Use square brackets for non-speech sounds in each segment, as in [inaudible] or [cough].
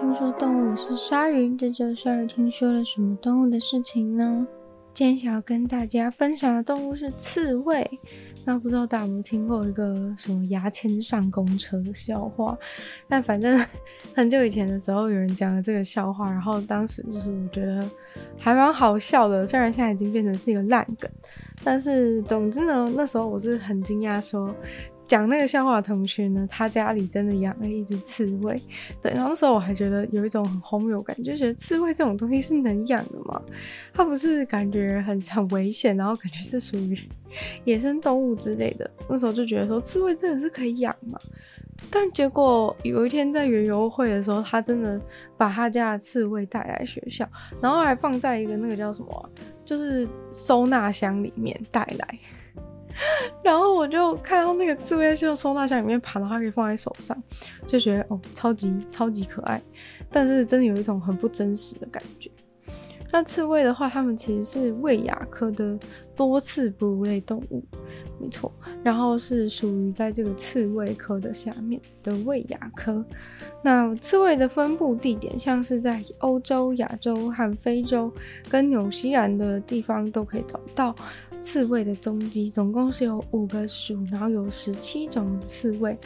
听说动物，是鲨鱼。这周鲨鱼听说了什么动物的事情呢？今天想要跟大家分享的动物是刺猬。那不知道大家有没有听过一个什么牙签上公车的笑话？但反正 [laughs] 很久以前的时候，有人讲了这个笑话，然后当时就是我觉得还蛮好笑的。虽然现在已经变成是一个烂梗，但是总之呢，那时候我是很惊讶说。讲那个笑话的同学呢，他家里真的养了一只刺猬。对，然后那时候我还觉得有一种很荒谬感，就觉得刺猬这种东西是能养的吗？它不是感觉很很危险，然后感觉是属于野生动物之类的。那时候就觉得说，刺猬真的是可以养吗？但结果有一天在园游会的时候，他真的把他家的刺猬带来学校，然后还放在一个那个叫什么，就是收纳箱里面带来。[laughs] 然后我就看到那个刺猬就收纳箱里面爬到，它可以放在手上，就觉得哦，超级超级可爱。但是真的有一种很不真实的感觉。那刺猬的话，它们其实是卫亚科的多刺哺乳类动物，没错。然后是属于在这个刺猬科的下面的卫亚科。那刺猬的分布地点，像是在欧洲、亚洲和非洲跟纽西兰的地方都可以找到。刺猬的踪迹总共是有五个属，然后有十七种刺猬。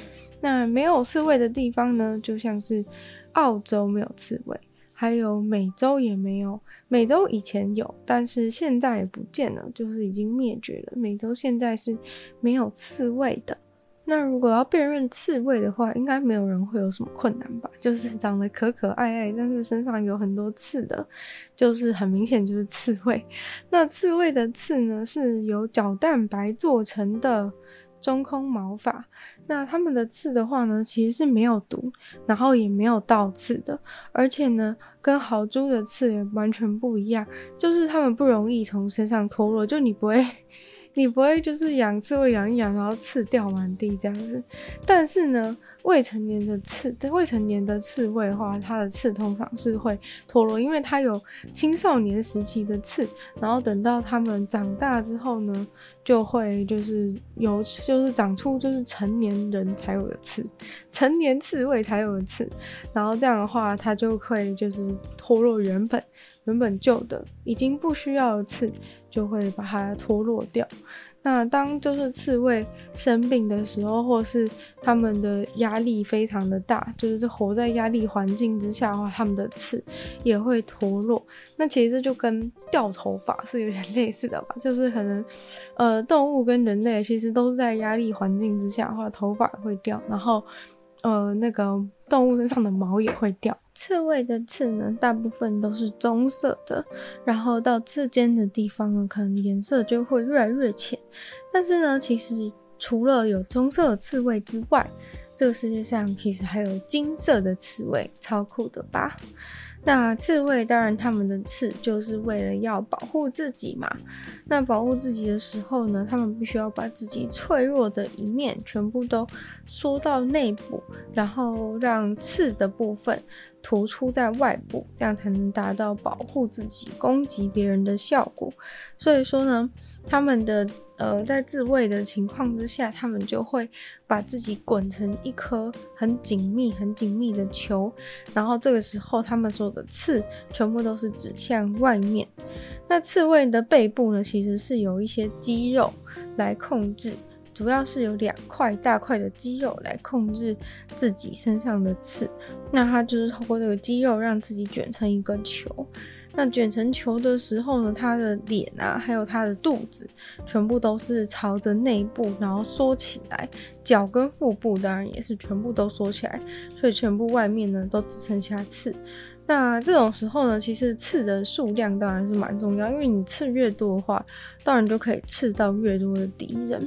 那没有刺猬的地方呢，就像是澳洲没有刺猬，还有美洲也没有。美洲以前有，但是现在也不见了，就是已经灭绝了。美洲现在是没有刺猬的。那如果要辨认刺猬的话，应该没有人会有什么困难吧？就是长得可可爱爱，但是身上有很多刺的，就是很明显就是刺猬。那刺猬的刺呢，是由角蛋白做成的中空毛发。那它们的刺的话呢，其实是没有毒，然后也没有倒刺的，而且呢，跟豪猪的刺也完全不一样，就是它们不容易从身上脱落，就你不会。[laughs] 你不会就是养刺猬养一养，然后刺掉满地这样子。但是呢，未成年的刺，未成年的刺猬的话，它的刺通常是会脱落，因为它有青少年时期的刺，然后等到它们长大之后呢，就会就是有就是长出就是成年人才有的刺，成年刺猬才有的刺，然后这样的话，它就会就是脱落原本原本旧的已经不需要的刺。就会把它脱落掉。那当就是刺猬生病的时候，或是他们的压力非常的大，就是活在压力环境之下的话，他们的刺也会脱落。那其实就跟掉头发是有点类似的吧？就是可能，呃，动物跟人类其实都是在压力环境之下的话，头发会掉，然后，呃，那个动物身上的毛也会掉。刺猬的刺呢，大部分都是棕色的，然后到刺尖的地方呢，可能颜色就会越来越浅。但是呢，其实除了有棕色的刺猬之外，这个世界上其实还有金色的刺猬，超酷的吧？那刺猬当然，它们的刺就是为了要保护自己嘛。那保护自己的时候呢，它们必须要把自己脆弱的一面全部都缩到内部，然后让刺的部分突出在外部，这样才能达到保护自己、攻击别人的效果。所以说呢，他们的。呃，在自卫的情况之下，他们就会把自己滚成一颗很紧密、很紧密的球，然后这个时候，他们所有的刺全部都是指向外面。那刺猬的背部呢，其实是有一些肌肉来控制，主要是有两块大块的肌肉来控制自己身上的刺。那它就是透过这个肌肉让自己卷成一个球。那卷成球的时候呢，它的脸啊，还有它的肚子，全部都是朝着内部，然后缩起来。脚跟腹部当然也是全部都缩起来，所以全部外面呢都只剩下刺。那这种时候呢，其实刺的数量当然是蛮重要，因为你刺越多的话，当然就可以刺到越多的敌人。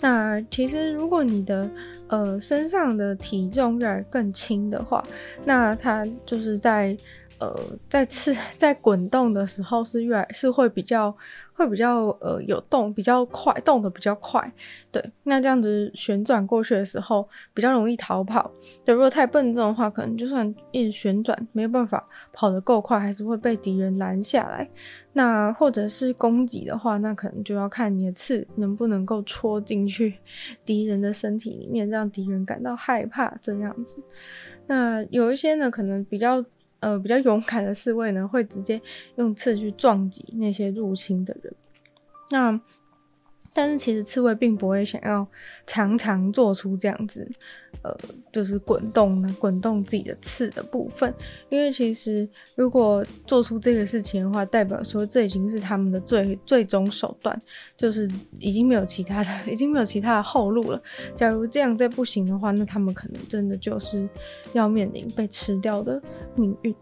那其实，如果你的呃身上的体重越来更轻的话，那它就是在呃，在刺 [laughs] 在滚动的时候是越来是会比较会比较呃有动比较快，动得比较快，对，那这样子旋转过去的时候比较容易逃跑。对，如果太笨重的话，可能就算一直旋转没有办法跑得够快，还是会被敌人拦下来。那或者是攻击的话，那可能就要看你的刺能不能够戳进去敌人的身体里面，让敌人感到害怕这样子。那有一些呢，可能比较。呃，比较勇敢的侍卫呢，会直接用刺去撞击那些入侵的人。那但是其实刺猬并不会想要常常做出这样子，呃，就是滚动呢，滚动自己的刺的部分，因为其实如果做出这个事情的话，代表说这已经是他们的最最终手段，就是已经没有其他的，[laughs] 已经没有其他的后路了。假如这样再不行的话，那他们可能真的就是要面临被吃掉的命运。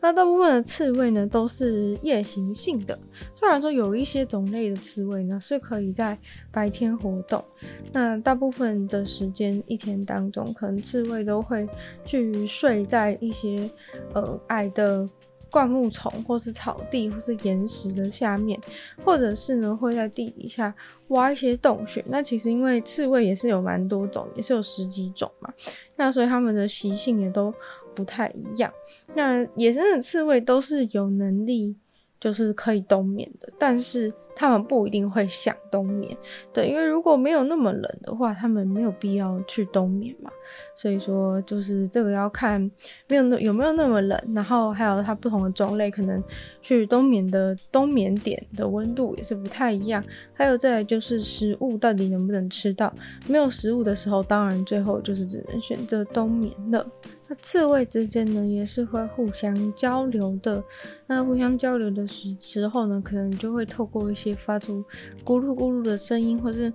那大部分的刺猬呢，都是夜行性的。虽然说有一些种类的刺猬呢，是可以在白天活动。那大部分的时间，一天当中，可能刺猬都会去睡在一些呃矮的灌木丛，或是草地，或是岩石的下面，或者是呢会在地底下挖一些洞穴。那其实因为刺猬也是有蛮多种，也是有十几种嘛。那所以它们的习性也都。不太一样。那野生的刺猬都是有能力，就是可以冬眠的，但是他们不一定会想冬眠。对，因为如果没有那么冷的话，他们没有必要去冬眠嘛。所以说，就是这个要看没有那有没有那么冷，然后还有它不同的种类，可能去冬眠的冬眠点的温度也是不太一样。还有再来就是食物到底能不能吃到，没有食物的时候，当然最后就是只能选择冬眠了。那刺猬之间呢，也是会互相交流的。那互相交流的时时候呢，可能就会透过一些发出咕噜咕噜的声音，或是。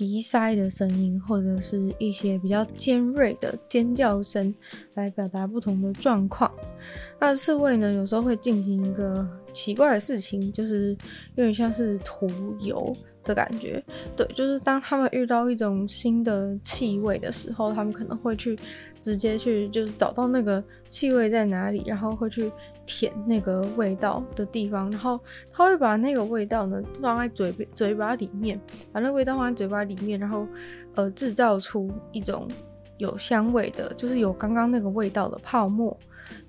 鼻塞的声音，或者是一些比较尖锐的尖叫声，来表达不同的状况。那刺猬呢，有时候会进行一个奇怪的事情，就是有点像是涂油的感觉。对，就是当他们遇到一种新的气味的时候，他们可能会去直接去，就是找到那个气味在哪里，然后会去。舔那个味道的地方，然后他会把那个味道呢放在嘴嘴巴里面，把那个味道放在嘴巴里面，然后呃制造出一种有香味的，就是有刚刚那个味道的泡沫，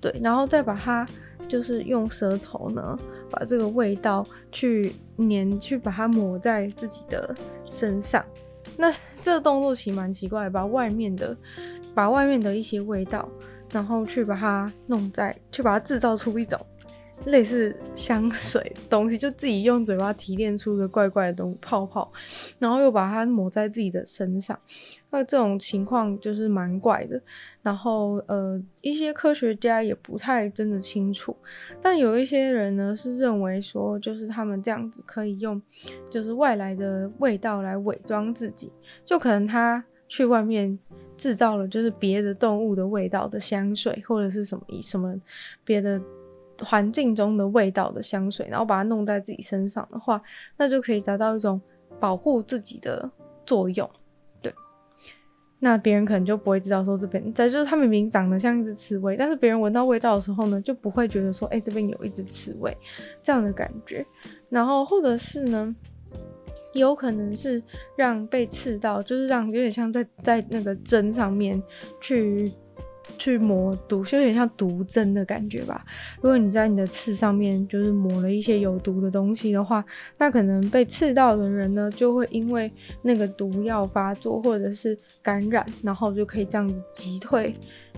对，然后再把它就是用舌头呢把这个味道去粘，去把它抹在自己的身上。那 [laughs] 这个动作其实蛮奇怪，把外面的把外面的一些味道。然后去把它弄在，去把它制造出一种类似香水东西，就自己用嘴巴提炼出个怪怪的东泡泡，然后又把它抹在自己的身上。那这种情况就是蛮怪的。然后呃，一些科学家也不太真的清楚，但有一些人呢是认为说，就是他们这样子可以用，就是外来的味道来伪装自己，就可能他去外面。制造了就是别的动物的味道的香水，或者是什么以什么别的环境中的味道的香水，然后把它弄在自己身上的话，那就可以达到一种保护自己的作用。对，那别人可能就不会知道说这边，在就是它明明长得像一只刺猬，但是别人闻到味道的时候呢，就不会觉得说，哎、这边有一只刺猬这样的感觉。然后或者是呢，有可能是让被刺到，就是让有点像在在那个针上面去去磨毒，就有点像毒针的感觉吧。如果你在你的刺上面就是抹了一些有毒的东西的话，那可能被刺到的人呢，就会因为那个毒药发作或者是感染，然后就可以这样子击退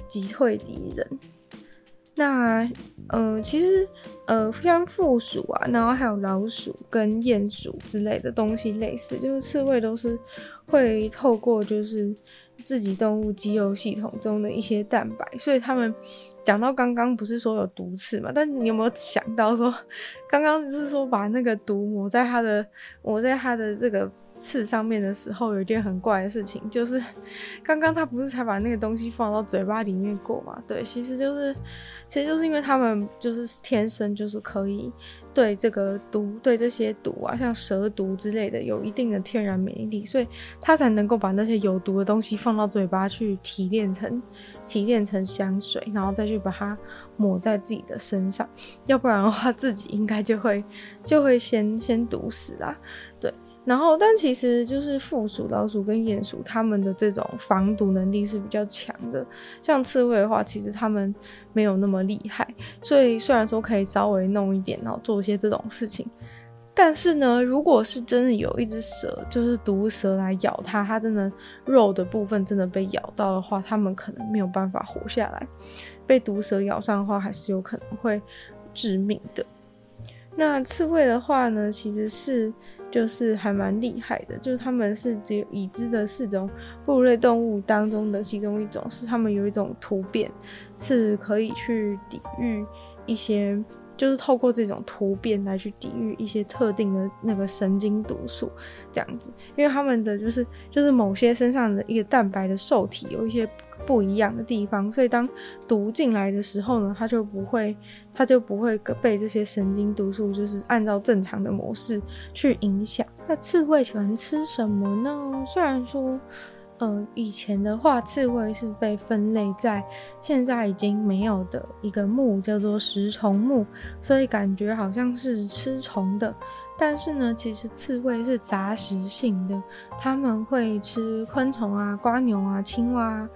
击退敌人。那，呃，其实，呃，像负鼠啊，然后还有老鼠跟鼹鼠之类的东西类似，就是刺猬都是会透过就是自己动物肌肉系统中的一些蛋白，所以他们讲到刚刚不是说有毒刺嘛？但你有没有想到说，刚刚是说把那个毒抹在它的抹在它的这个刺上面的时候，有一件很怪的事情，就是刚刚他不是才把那个东西放到嘴巴里面过嘛？对，其实就是，其实就是因为他们就是天生就是可以对这个毒，对这些毒啊，像蛇毒之类的，有一定的天然免疫力，所以他才能够把那些有毒的东西放到嘴巴去提炼成提炼成香水，然后再去把它抹在自己的身上，要不然的话，自己应该就会就会先先毒死啦。然后，但其实就是负鼠、老鼠跟鼹鼠，它们的这种防毒能力是比较强的。像刺猬的话，其实它们没有那么厉害，所以虽然说可以稍微弄一点，然后做一些这种事情，但是呢，如果是真的有一只蛇，就是毒蛇来咬它，它真的肉的部分真的被咬到的话，它们可能没有办法活下来。被毒蛇咬上的话，还是有可能会致命的。那刺猬的话呢，其实是。就是还蛮厉害的，就是他们是只有已知的四种哺乳类动物当中的其中一种，是他们有一种突变，是可以去抵御一些，就是透过这种突变来去抵御一些特定的那个神经毒素，这样子，因为他们的就是就是某些身上的一个蛋白的受体有一些。不一样的地方，所以当毒进来的时候呢，它就不会，它就不会被这些神经毒素就是按照正常的模式去影响。那刺猬喜欢吃什么呢？虽然说，呃，以前的话，刺猬是被分类在现在已经没有的一个目，叫做食虫目，所以感觉好像是吃虫的。但是呢，其实刺猬是杂食性的，他们会吃昆虫啊、瓜牛啊、青蛙。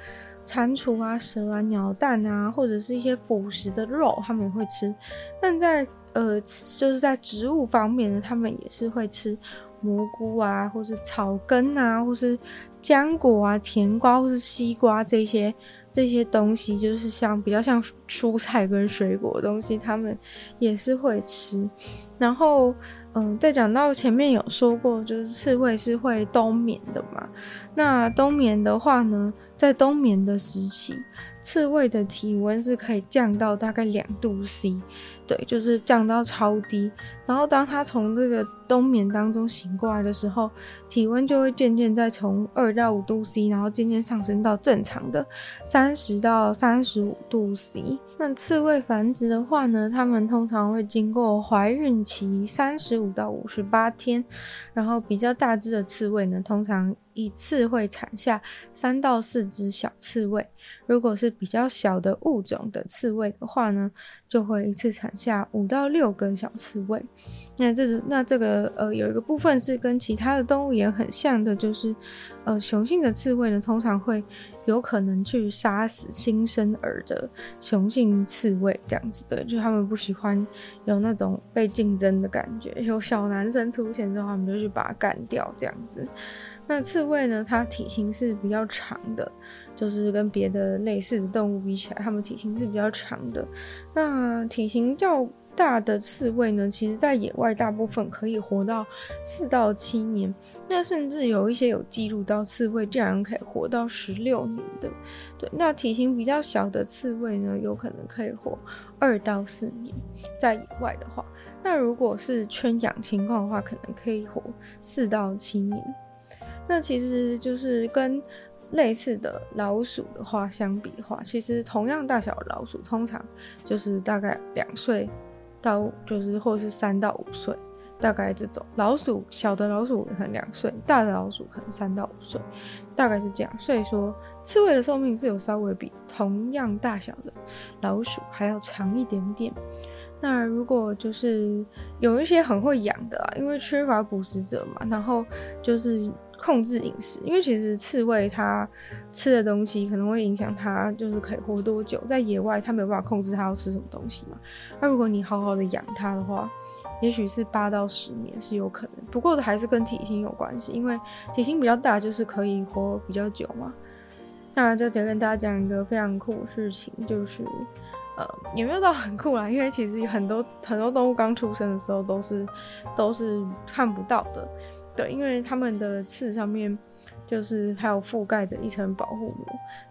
蟾蜍啊、蛇啊、鸟蛋啊，或者是一些腐食的肉，它们也会吃。但在呃，就是在植物方面呢，它们也是会吃蘑菇啊，或是草根啊，或是浆果啊、甜瓜或是西瓜这些这些东西，就是像比较像蔬菜跟水果的东西，他们也是会吃。然后。嗯，在讲到前面有说过，就是刺猬是会冬眠的嘛。那冬眠的话呢，在冬眠的时期，刺猬的体温是可以降到大概两度 C。对，就是降到超低，然后当他从这个冬眠当中醒过来的时候，体温就会渐渐再从二到五度 C，然后渐渐上升到正常的三十到三十五度 C。那刺猬繁殖的话呢，它们通常会经过怀孕期三十五到五十八天，然后比较大只的刺猬呢，通常一次会产下三到四只小刺猬。如果是比较小的物种的刺猬的话呢，就会一次产下五到六根小刺猬。那这那这个呃有一个部分是跟其他的动物也很像的，就是呃雄性的刺猬呢，通常会有可能去杀死新生儿的雄性刺猬，这样子对，就他们不喜欢有那种被竞争的感觉，有小男生出现之后，他们就去把它干掉，这样子。那刺猬呢，它体型是比较长的。就是跟别的类似的动物比起来，它们体型是比较长的。那体型较大的刺猬呢，其实在野外大部分可以活到四到七年。那甚至有一些有记录到刺猬竟然可以活到十六年的。对，那体型比较小的刺猬呢，有可能可以活二到四年。在野外的话，那如果是圈养情况的话，可能可以活四到七年。那其实就是跟。类似的老鼠的话，相比的话，其实同样大小的老鼠，通常就是大概两岁到就是或是三到五岁，大概这种老鼠小的老鼠可能两岁，大的老鼠可能三到五岁，大概是这样。所以说，刺猬的寿命是有稍微比同样大小的老鼠还要长一点点。那如果就是有一些很会养的啊，因为缺乏捕食者嘛，然后就是。控制饮食，因为其实刺猬它吃的东西可能会影响它，就是可以活多久。在野外，它没有办法控制它要吃什么东西嘛。那如果你好好的养它的话，也许是八到十年是有可能。不过还是跟体型有关系，因为体型比较大，就是可以活比较久嘛。那就再跟大家讲一个非常酷的事情，就是呃，也没有到很酷啦，因为其实很多很多动物刚出生的时候都是都是看不到的。对，因为他们的刺上面就是还有覆盖着一层保护膜，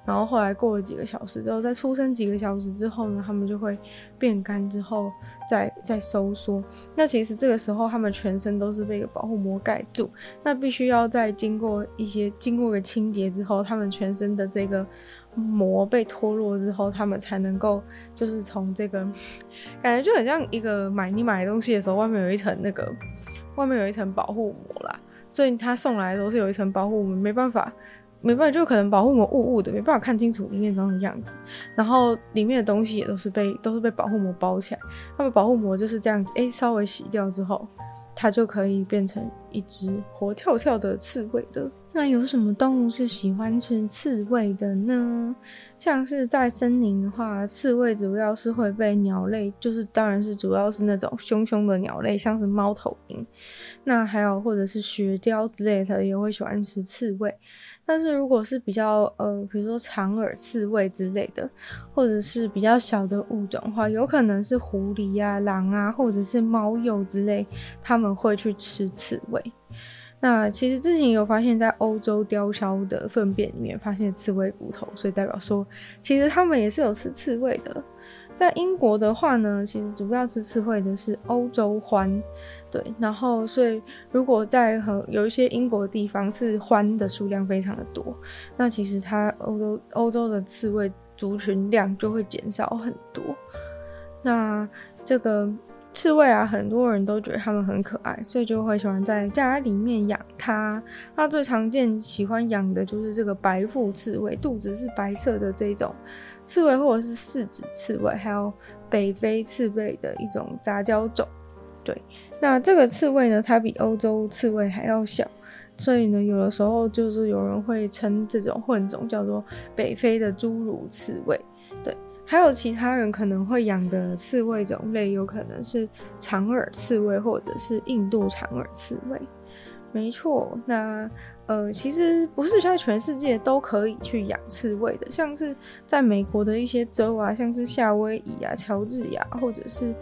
然后后来过了几个小时之后，在出生几个小时之后呢，他们就会变干之后再再收缩。那其实这个时候，他们全身都是被一个保护膜盖住。那必须要在经过一些经过个清洁之后，他们全身的这个膜被脱落之后，他们才能够就是从这个 [laughs] 感觉就很像一个买你买东西的时候，外面有一层那个外面有一层保护膜啦。所以它送来的都是有一层保护膜，没办法。没办法，就可能保护膜雾雾的，没办法看清楚里面长的样子。然后里面的东西也都是被都是被保护膜包起来。那么保护膜就是这样子，诶，稍微洗掉之后，它就可以变成一只活跳跳的刺猬的。那有什么动物是喜欢吃刺猬的呢？像是在森林的话，刺猬主要是会被鸟类，就是当然是主要是那种凶凶的鸟类，像是猫头鹰。那还有或者是雪貂之类的，也会喜欢吃刺猬。但是如果是比较呃，比如说长耳刺猬之类的，或者是比较小的物种的话，有可能是狐狸啊、狼啊，或者是猫鼬之类，他们会去吃刺猬。那其实之前有发现，在欧洲雕鸮的粪便里面发现刺猬骨头，所以代表说，其实他们也是有吃刺猬的。在英国的话呢，其实主要吃刺猬的是欧洲獾。对，然后所以如果在和有一些英国的地方是獾的数量非常的多，那其实它欧洲欧洲的刺猬族群量就会减少很多。那这个刺猬啊，很多人都觉得它们很可爱，所以就会喜欢在家里面养它。那最常见喜欢养的就是这个白腹刺猬，肚子是白色的这种刺猬，或者是四趾刺猬，还有北非刺猬的一种杂交种。对，那这个刺猬呢，它比欧洲刺猬还要小，所以呢，有的时候就是有人会称这种混种叫做北非的侏儒刺猬。还有其他人可能会养的刺猬种类，有可能是长耳刺猬或者是印度长耳刺猬。没错，那呃，其实不是在全世界都可以去养刺猬的，像是在美国的一些州啊，像是夏威夷啊、乔治亚或者是。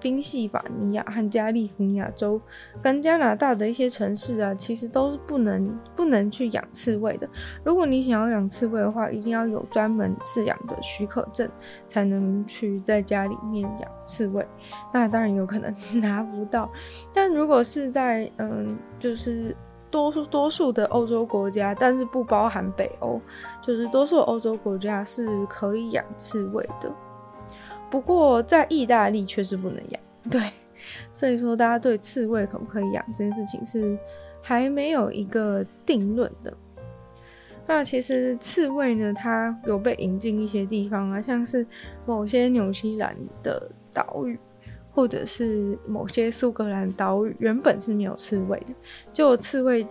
宾夕法尼亚和加利福尼亚州跟加拿大的一些城市啊，其实都是不能不能去养刺猬的。如果你想要养刺猬的话，一定要有专门饲养的许可证，才能去在家里面养刺猬。那当然有可能拿不到，但如果是在嗯，就是多数多数的欧洲国家，但是不包含北欧，就是多数欧洲国家是可以养刺猬的。不过在意大利却是不能养，对，所以说大家对刺猬可不可以养这件事情是还没有一个定论的。那其实刺猬呢，它有被引进一些地方啊，像是某些纽西兰的岛屿，或者是某些苏格兰岛屿，原本是没有刺猬的，结果刺猬。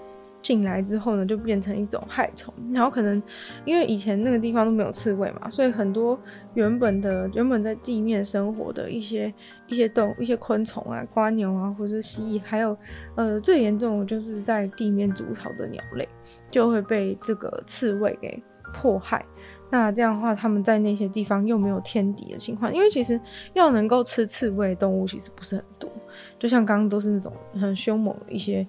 进来之后呢，就变成一种害虫。然后可能因为以前那个地方都没有刺猬嘛，所以很多原本的原本在地面生活的一些一些动、一些昆虫啊、蜗牛啊，或者是蜥蜴，还有呃最严重的就是在地面筑巢的鸟类，就会被这个刺猬给迫害。那这样的话，他们在那些地方又没有天敌的情况，因为其实要能够吃刺猬动物其实不是很多，就像刚刚都是那种很凶猛的一些。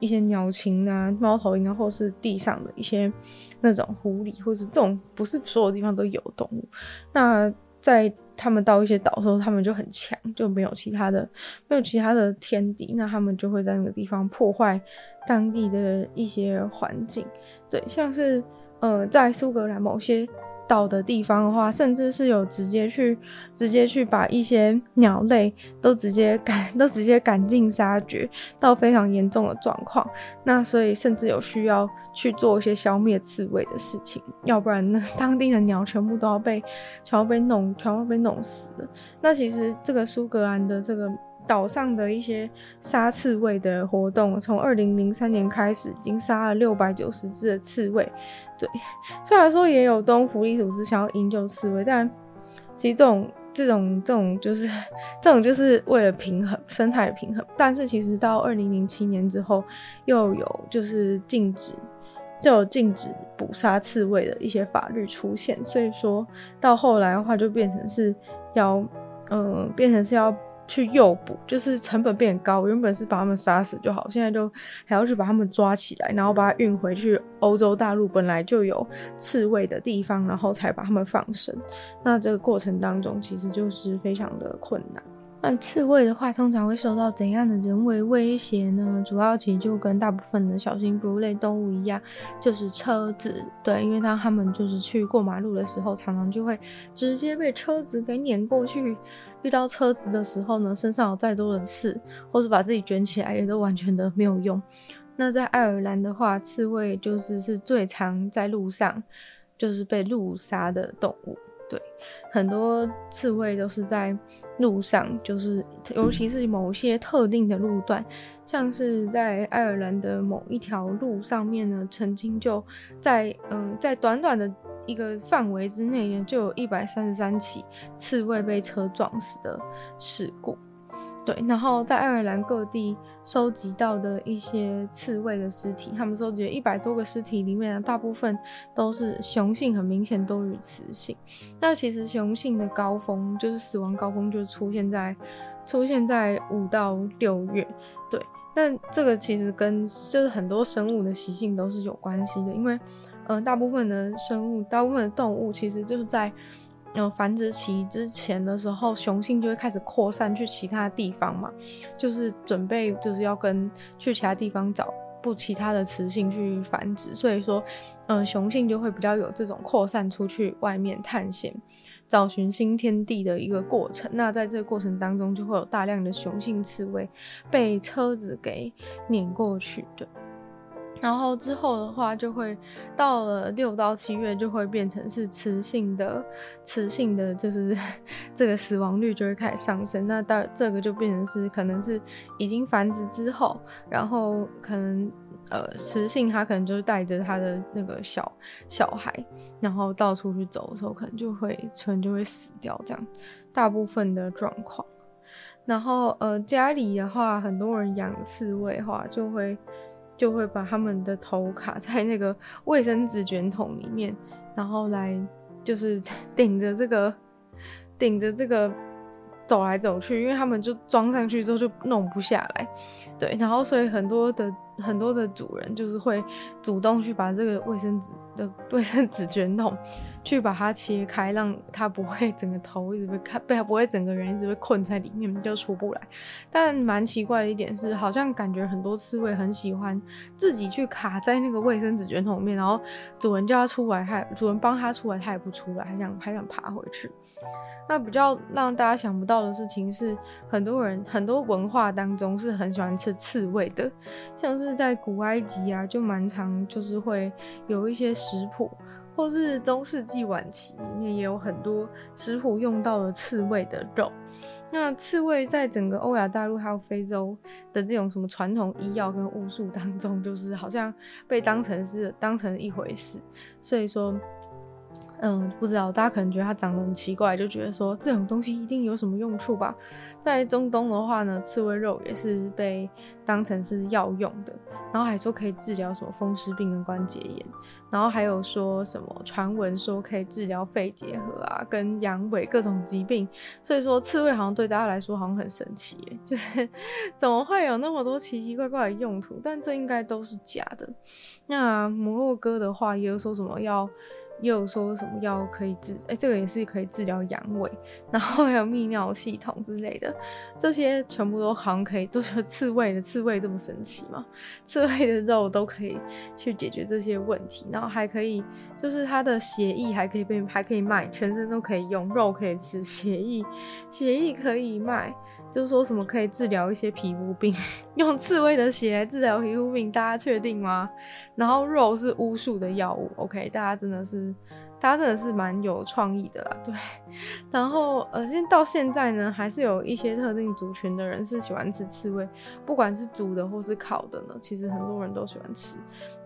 一些鸟禽啊、猫头鹰啊，或是地上的一些那种狐狸，或是这种不是所有地方都有动物。那在他们到一些岛的时候，他们就很强，就没有其他的，没有其他的天敌，那他们就会在那个地方破坏当地的一些环境。对，像是呃，在苏格兰某些。到的地方的话，甚至是有直接去直接去把一些鸟类都直接赶 [laughs] 都直接赶尽杀绝，到非常严重的状况。那所以甚至有需要去做一些消灭刺猬的事情，要不然呢，当地的鸟全部都要被全部被弄全部被弄死了。那其实这个苏格兰的这个。岛上的一些杀刺猬的活动，从二零零三年开始，已经杀了六百九十只的刺猬。对，虽然说也有动物福利组织想要营救刺猬，但其实这种、这种、这种就是这种就是为了平衡生态的平衡。但是其实到二零零七年之后，又有就是禁止，就有禁止捕杀刺猬的一些法律出现。所以说到后来的话，就变成是要，嗯、变成是要。去诱捕，就是成本变高。原本是把他们杀死就好，现在就还要去把他们抓起来，然后把它运回去欧洲大陆本来就有刺猬的地方，然后才把他们放生。那这个过程当中，其实就是非常的困难。那刺猬的话，通常会受到怎样的人为威胁呢？主要其实就跟大部分的小型哺乳类动物一样，就是车子。对，因为当他们就是去过马路的时候，常常就会直接被车子给碾过去。遇到车子的时候呢，身上有再多的刺，或是把自己卷起来，也都完全的没有用。那在爱尔兰的话，刺猬就是是最常在路上就是被路杀的动物。对，很多刺猬都是在路上，就是尤其是某些特定的路段，像是在爱尔兰的某一条路上面呢，曾经就在嗯，在短短的一个范围之内呢，就有一百三十三起刺猬被车撞死的事故。对，然后在爱尔兰各地收集到的一些刺猬的尸体，他们收集一百多个尸体里面，大部分都是雄性，很明显多于雌性。那其实雄性的高峰就是死亡高峰，就出现在出现在五到六月。对，那这个其实跟就是很多生物的习性都是有关系的，因为嗯、大部分的生物，大部分的动物其实就是在。有繁殖期之前的时候，雄性就会开始扩散去其他地方嘛，就是准备就是要跟去其他地方找不其他的雌性去繁殖，所以说，嗯、雄性就会比较有这种扩散出去外面探险、找寻新天地的一个过程。那在这个过程当中，就会有大量的雄性刺猬被车子给碾过去的。然后之后的话，就会到了六到七月，就会变成是雌性的，雌性的就是 [laughs] 这个死亡率就会开始上升。那到这个就变成是可能是已经繁殖之后，然后可能呃雌性它可能就是带着它的那个小小孩，然后到处去走的时候，可能就会可能就会死掉这样，大部分的状况。然后呃家里的话，很多人养刺猬的话就会。就会把他们的头卡在那个卫生纸卷筒里面，然后来就是 [laughs] 顶着这个顶着这个走来走去，因为他们就装上去之后就弄不下来，对，然后所以很多的。很多的主人就是会主动去把这个卫生纸的 [laughs] 卫生纸卷筒去把它切开，让它不会整个头一直被看，被它不会整个人一直被困在里面就出不来。但蛮奇怪的一点是，好像感觉很多刺猬很喜欢自己去卡在那个卫生纸卷筒里面，然后主人叫它出来，还主人帮它出来，它也不出来，还想还想爬回去。那比较让大家想不到的事情是，很多人很多文化当中是很喜欢吃刺猬的，像是是在古埃及啊，就蛮常就是会有一些食谱，或是中世纪晚期里面也有很多食谱用到了刺猬的肉。那刺猬在整个欧亚大陆还有非洲的这种什么传统医药跟巫术当中，就是好像被当成是当成一回事，所以说。嗯，不知道，大家可能觉得它长得很奇怪，就觉得说这种东西一定有什么用处吧。在中东的话呢，刺猬肉也是被当成是药用的，然后还说可以治疗什么风湿病跟关节炎，然后还有说什么传闻说可以治疗肺结核啊跟阳痿各种疾病。所以说刺猬好像对大家来说好像很神奇耶，[laughs] 就是怎么会有那么多奇奇怪怪的用途？但这应该都是假的。那摩洛哥的话也有说什么要。又说什么药可以治，哎、欸，这个也是可以治疗阳痿，[laughs] 然后还有泌尿系统之类的，这些全部都好像可以，都是刺猬的刺猬这么神奇吗？[laughs] 刺猬的肉都可以去解决这些问题，然后还可以，就是它的血液还可以被还可以卖，全身都可以用，肉可以吃，血液血液可以卖。就是说什么可以治疗一些皮肤病，用刺猬的血来治疗皮肤病，大家确定吗？然后肉是巫术的药物，OK，大家真的是。他真的是蛮有创意的啦，对。然后，呃，现到现在呢，还是有一些特定族群的人是喜欢吃刺猬，不管是煮的或是烤的呢，其实很多人都喜欢吃。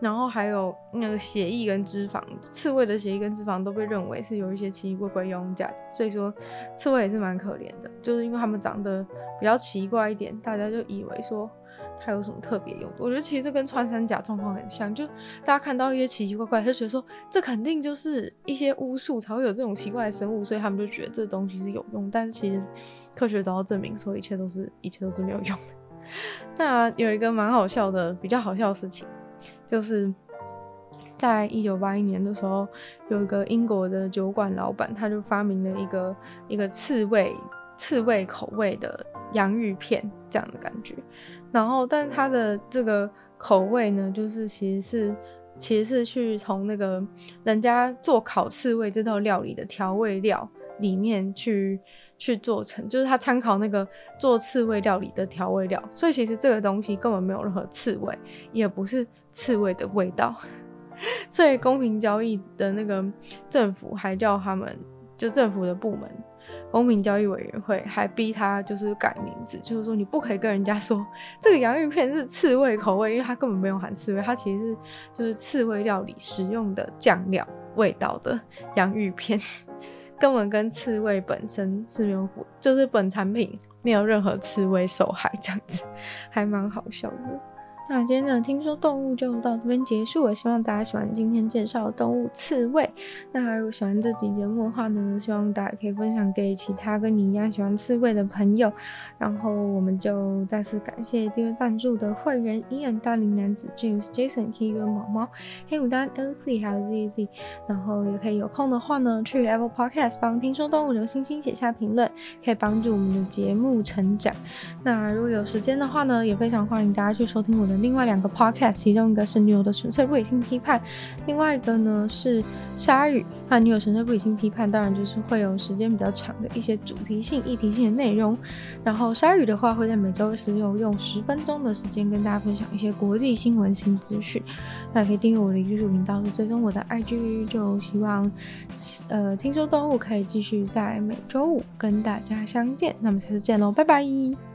然后还有那个血液跟脂肪，刺猬的血液跟脂肪都被认为是有一些奇奇怪怪药用价值，所以说刺猬也是蛮可怜的，就是因为他们长得比较奇怪一点，大家就以为说。它有什么特别用的？我觉得其实这跟穿山甲状况很像，就大家看到一些奇奇怪怪，就觉得说这肯定就是一些巫术才会有这种奇怪的生物，所以他们就觉得这东西是有用。但是其实科学找到证明，说一切都是一切都是没有用。[laughs] 那有一个蛮好笑的，比较好笑的事情，就是在一九八一年的时候，有一个英国的酒馆老板，他就发明了一个一个刺猬。刺猬口味的洋芋片这样的感觉。然后，但它的这个口味呢，就是其实是其实是去从那个人家做烤刺猬这道料理的调味料里面去去做成，就是他参考那个做刺猬料理的调味料，所以其实这个东西根本没有任何刺猬，也不是刺猬的味道。[laughs] 所以公平交易的那个政府还叫他们，就政府的部门。公平交易委员会还逼他就是改名字，就是说你不可以跟人家说这个洋芋片是刺猬口味，因为它根本没有含刺猬，它其实是就是刺猬料理使用的酱料味道的洋芋片，[laughs] 根本跟刺猬本身是没有，就是本产品没有任何刺猬受害，这样子还蛮好笑的。那今天的听说动物就到这边结束了，希望大家喜欢今天介绍的动物刺猬。那如果喜欢这集节目的话呢，希望大家可以分享给其他跟你一样喜欢刺猬的朋友。然后我们就再次感谢订阅赞助的会员：Ian、大龄男子、James、Jason、Kevin、毛毛、黑牡丹、l p 还有 ZZ。然后也可以有空的话呢，去 Apple Podcast 帮听说动物留星星、写下评论，可以帮助我们的节目成长。那如果有时间的话呢，也非常欢迎大家去收听我的。另外两个 podcast，其中一个是女友的纯粹不理性批判，另外一个呢是鲨鱼。那女友纯粹不理性批判，当然就是会有时间比较长的一些主题性、议题性的内容。然后鲨鱼的话，会在每周四用用十分钟的时间跟大家分享一些国际新闻新资讯。那也可以订阅我的 YouTube 频道，追踪我的 IG。就希望，呃，听说动物可以继续在每周五跟大家相见。那么下次见喽，拜拜。